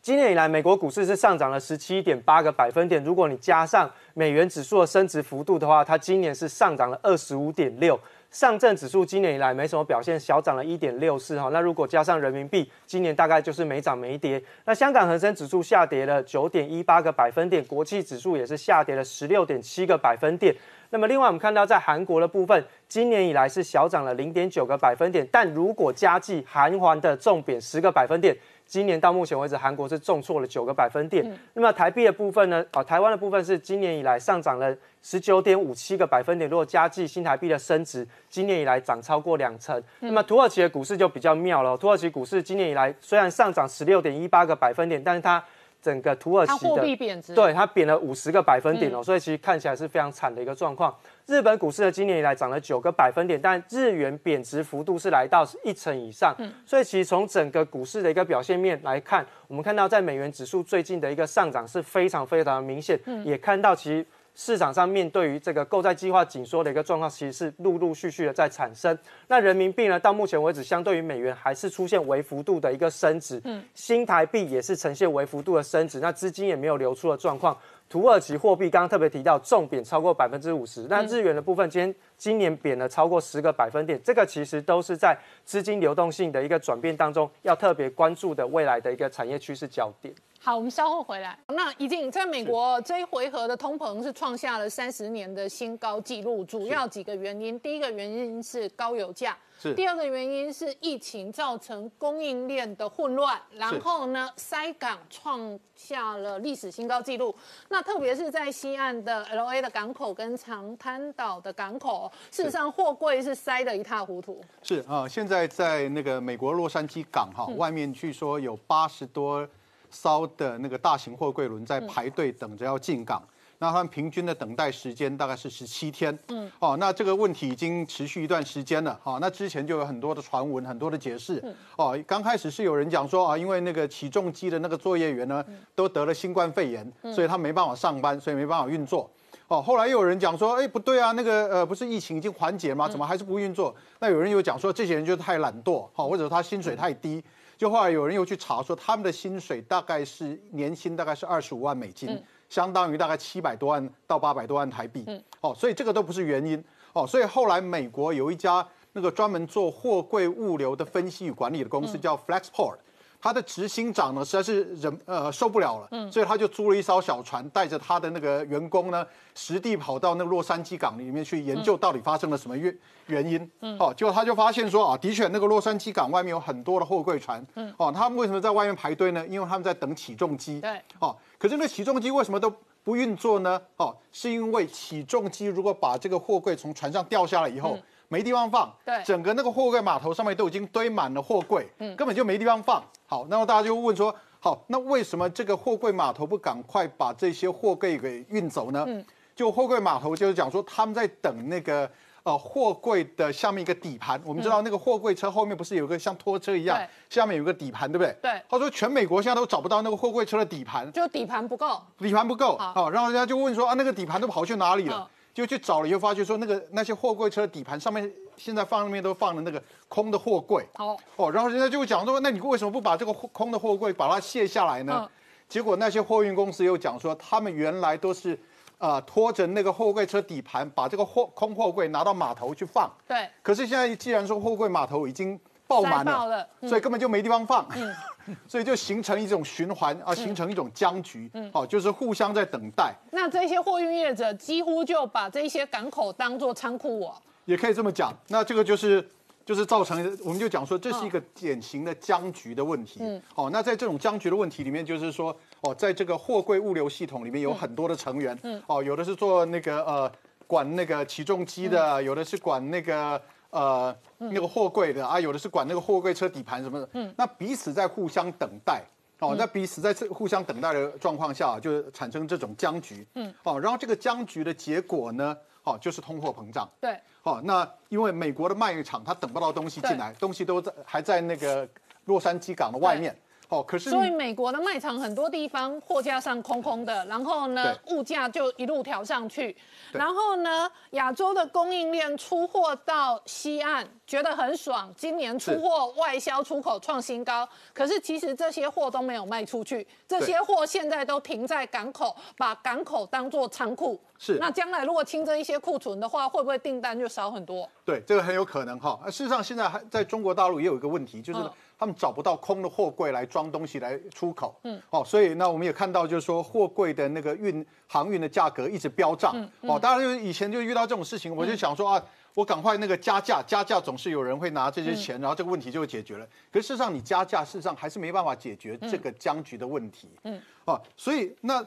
今年以来美国股市是上涨了十七点八个百分点，如果你加上美元指数的升值幅度的话，它今年是上涨了二十五点六。上证指数今年以来没什么表现，小涨了一点六四哈。那如果加上人民币，今年大概就是没涨没跌。那香港恒生指数下跌了九点一八个百分点，国际指数也是下跌了十六点七个百分点。那么另外我们看到在韩国的部分，今年以来是小涨了零点九个百分点，但如果加计韩环的重贬十个百分点。今年到目前为止，韩国是重挫了九个百分点。那么台币的部分呢？啊，台湾的部分是今年以来上涨了十九点五七个百分点。如果加计新台币的升值，今年以来涨超过两成。那么土耳其的股市就比较妙了。土耳其股市今年以来虽然上涨十六点一八个百分点，但是它整个土耳其的货币贬值，对它贬了五十个百分点哦，所以其实看起来是非常惨的一个状况。日本股市呢，今年以来涨了九个百分点，但日元贬值幅度是来到一成以上，所以其实从整个股市的一个表现面来看，我们看到在美元指数最近的一个上涨是非常非常的明显，也看到其实市场上面对于这个购债计划紧缩的一个状况，其实是陆陆续续的在产生。那人民币呢，到目前为止，相对于美元还是出现微幅度的一个升值，嗯，新台币也是呈现微幅度的升值，那资金也没有流出的状况。土耳其货币刚刚特别提到重贬超过百分之五十，那日元的部分今天今年贬了超过十个百分点，这个其实都是在资金流动性的一个转变当中，要特别关注的未来的一个产业趋势焦点。好，我们稍后回来。那已经在美国这一回合的通膨是创下了三十年的新高纪录，主要几个原因，第一个原因是高油价，是第二个原因是疫情造成供应链的混乱，然后呢塞港创下了历史新高纪录。那特别是在西岸的 L A 的港口跟长滩岛的港口，事实上货柜是塞得一塌糊涂。是啊，现在在那个美国洛杉矶港哈，外面据说有八十多艘的那个大型货柜轮在排队等着要进港。那他们平均的等待时间大概是十七天，嗯，哦，那这个问题已经持续一段时间了，哈，那之前就有很多的传闻，很多的解释，哦，刚开始是有人讲说啊，因为那个起重机的那个作业员呢，都得了新冠肺炎，所以他没办法上班，所以没办法运作，哦，后来又有人讲说，哎，不对啊，那个呃，不是疫情已经缓解吗？怎么还是不运作？那有人又讲说，这些人就是太懒惰，哈，或者他薪水太低，就后来有人又去查说，他们的薪水大概是年薪大概是二十五万美金。相当于大概七百多万到八百多万台币，嗯，哦，所以这个都不是原因，哦，所以后来美国有一家那个专门做货柜物流的分析与管理的公司叫 Flexport，他的执行长呢实在是忍呃受不了了，嗯，所以他就租了一艘小船，带着他的那个员工呢，实地跑到那个洛杉矶港里面去研究到底发生了什么原原因，嗯，哦，结果他就发现说啊，的确那个洛杉矶港外面有很多的货柜船，嗯，哦，他们为什么在外面排队呢？因为他们在等起重机，对，哦。可是那起重机为什么都不运作呢？哦，是因为起重机如果把这个货柜从船上掉下来以后，没地方放，对，整个那个货柜码头上面都已经堆满了货柜，嗯，根本就没地方放。好，那么大家就问说，好，那为什么这个货柜码头不赶快把这些货柜给运走呢？嗯，就货柜码头就是讲说他们在等那个。呃，货柜的下面一个底盘，我们知道那个货柜车后面不是有个像拖车一样，下面有个底盘，对不对？对。他说全美国现在都找不到那个货柜车的底盘，就底盘不够，底盘不够。好，然后人家就问说啊，那个底盘都跑去哪里了？就去找了以后，发觉说那个那些货柜车底盘上面现在放那边都放了那个空的货柜。哦。哦，然后人家就讲说，那你为什么不把这个空的货柜把它卸下来呢？结果那些货运公司又讲说，他们原来都是。啊，拖着那个货柜车底盘，把这个货空货柜拿到码头去放。对。可是现在既然说货柜码头已经爆满了，所以根本就没地方放。嗯。所以就形成一种循环啊，形成一种僵局。嗯。哦，就是互相在等待。那这些货运业者几乎就把这些港口当做仓库哦。也可以这么讲。那这个就是。就是造成，我们就讲说这是一个典型的僵局的问题。嗯，哦，那在这种僵局的问题里面，就是说，哦，在这个货柜物流系统里面有很多的成员。嗯，哦，有的是做那个呃管那个起重机的，有的是管那个呃那个货柜的啊，有的是管那个货柜车底盘什么的。嗯，那彼此在互相等待。哦，那彼此在这互相等待的状况下，就产生这种僵局。嗯，哦，然后这个僵局的结果呢？哦，就是通货膨胀。对，哦，那因为美国的卖场它等不到东西进来，东西都在还在那个洛杉矶港的外面。哦，可是所以美国的卖场很多地方货架上空空的，然后呢，物价就一路调上去。然后呢，亚洲的供应链出货到西岸，觉得很爽，今年出货外销出口创新高。可是其实这些货都没有卖出去，这些货现在都停在港口，把港口当做仓库。是，那将来如果清这一些库存的话，会不会订单就少很多？对，这个很有可能哈。事实上，现在还在中国大陆也有一个问题，就是。他们找不到空的货柜来装东西来出口，嗯，哦，所以那我们也看到，就是说货柜的那个运航运的价格一直飙涨，哦，当然就是以前就遇到这种事情，我就想说啊，我赶快那个加价，加价总是有人会拿这些钱，然后这个问题就会解决了。可事实上，你加价，事实上还是没办法解决这个僵局的问题，嗯，哦，所以那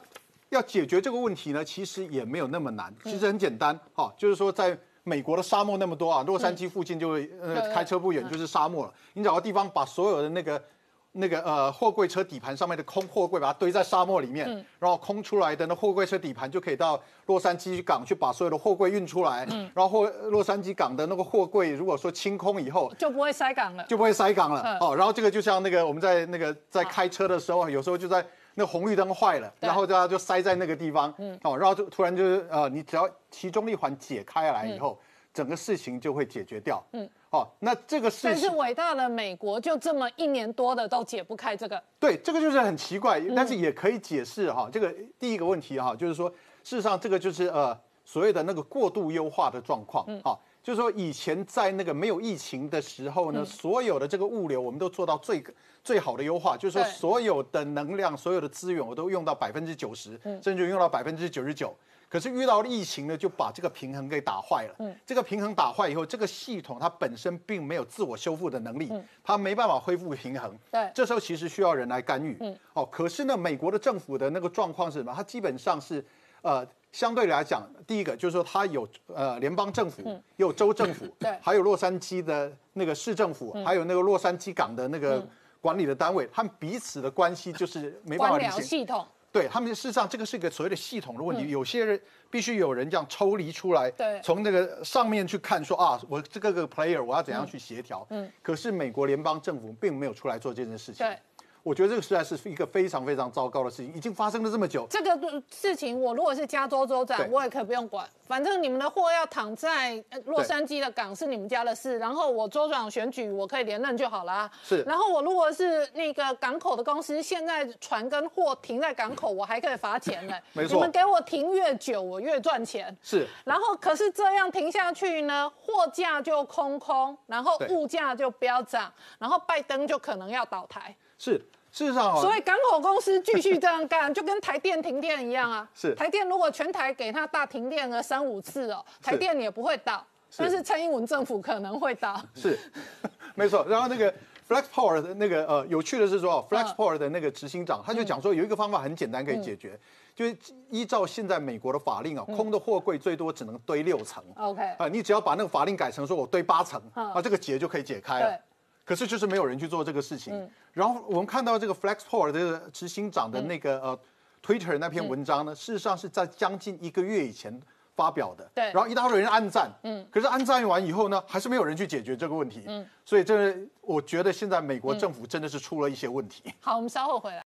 要解决这个问题呢，其实也没有那么难，其实很简单，哈，就是说在。美国的沙漠那么多啊，洛杉矶附近就呃开车不远就是沙漠了。你找个地方把所有的那个那个呃货柜车底盘上面的空货柜把它堆在沙漠里面，然后空出来的那货柜车底盘就可以到洛杉矶港去把所有的货柜运出来。然后洛杉矶港的那个货柜如果说清空以后，就不会塞港了，就不会塞港了。哦，然后这个就像那个我们在那个在开车的时候，有时候就在。那红绿灯坏了，然后大家就塞在那个地方，嗯哦，然后就突然就是呃，你只要其中一环解开来以后，整个事情就会解决掉。嗯，哦，那这个事但是情伟大的美国就这么一年多的都解不开这个，对这个就是很奇怪，但是也可以解释哈。这个第一个问题哈，就是说事实上这个就是呃所谓的那个过度优化的状况，哈。就是说，以前在那个没有疫情的时候呢，所有的这个物流我们都做到最最好的优化，就是说所有的能量、所有的资源我都用到百分之九十，甚至用到百分之九十九。可是遇到了疫情呢，就把这个平衡给打坏了。这个平衡打坏以后，这个系统它本身并没有自我修复的能力，它没办法恢复平衡。对这时候其实需要人来干预。哦，可是呢，美国的政府的那个状况是什么？它基本上是，呃，相对来讲，第一个就是说它有呃联邦政府，也有州政府，对还有洛杉矶的那个市政府，还有那个洛杉矶港的那个管理的单位，他们彼此的关系就是没办法理解。系统，对他们事实上这个是一个所谓的系统的问题，有些人必须有人这样抽离出来，对从那个上面去看说啊，我这个个 player 我要怎样去协调，嗯，可是美国联邦政府并没有出来做这件事情，对。我觉得这个实在是一个非常非常糟糕的事情，已经发生了这么久，这个事情，我如果是加州州长，我也可以不用管，反正你们的货要躺在呃洛杉矶的港是你们家的事，然后我州长选举我可以连任就好了啊。是然后我如果是那个港口的公司，现在船跟货停在港口，我还可以罚钱呢。没错你们给我停越久，我越赚钱。是然后可是这样停下去呢，货架就空空，然后物价就飙涨，然后拜登就可能要倒台。是事实上哦，所以港口公司继续这样干，就跟台电停电一样啊。是台电如果全台给它大停电个三五次哦，台电也不会倒，但是蔡英文政府可能会倒。是，没错。然后那个 Flex Power 的那个呃，有趣的是说哦，Flex Power 的那个执行长他就讲说有一个方法很简单可以解决，就是依照现在美国的法令啊，空的货柜最多只能堆六层。OK，啊，你只要把那个法令改成说我堆八层，嗯啊，这个结就可以解开了对。可是就是没有人去做这个事情。然后我们看到这个 FlexPort 的这个执行长的那个呃 Twitter 那篇文章呢，事实上是在将近一个月以前发表的。对然后一大堆人按赞，嗯，可是按赞完以后呢，还是没有人去解决这个问题。嗯，所以这我觉得现在美国政府真的是出了一些问题。好，我们稍后回来。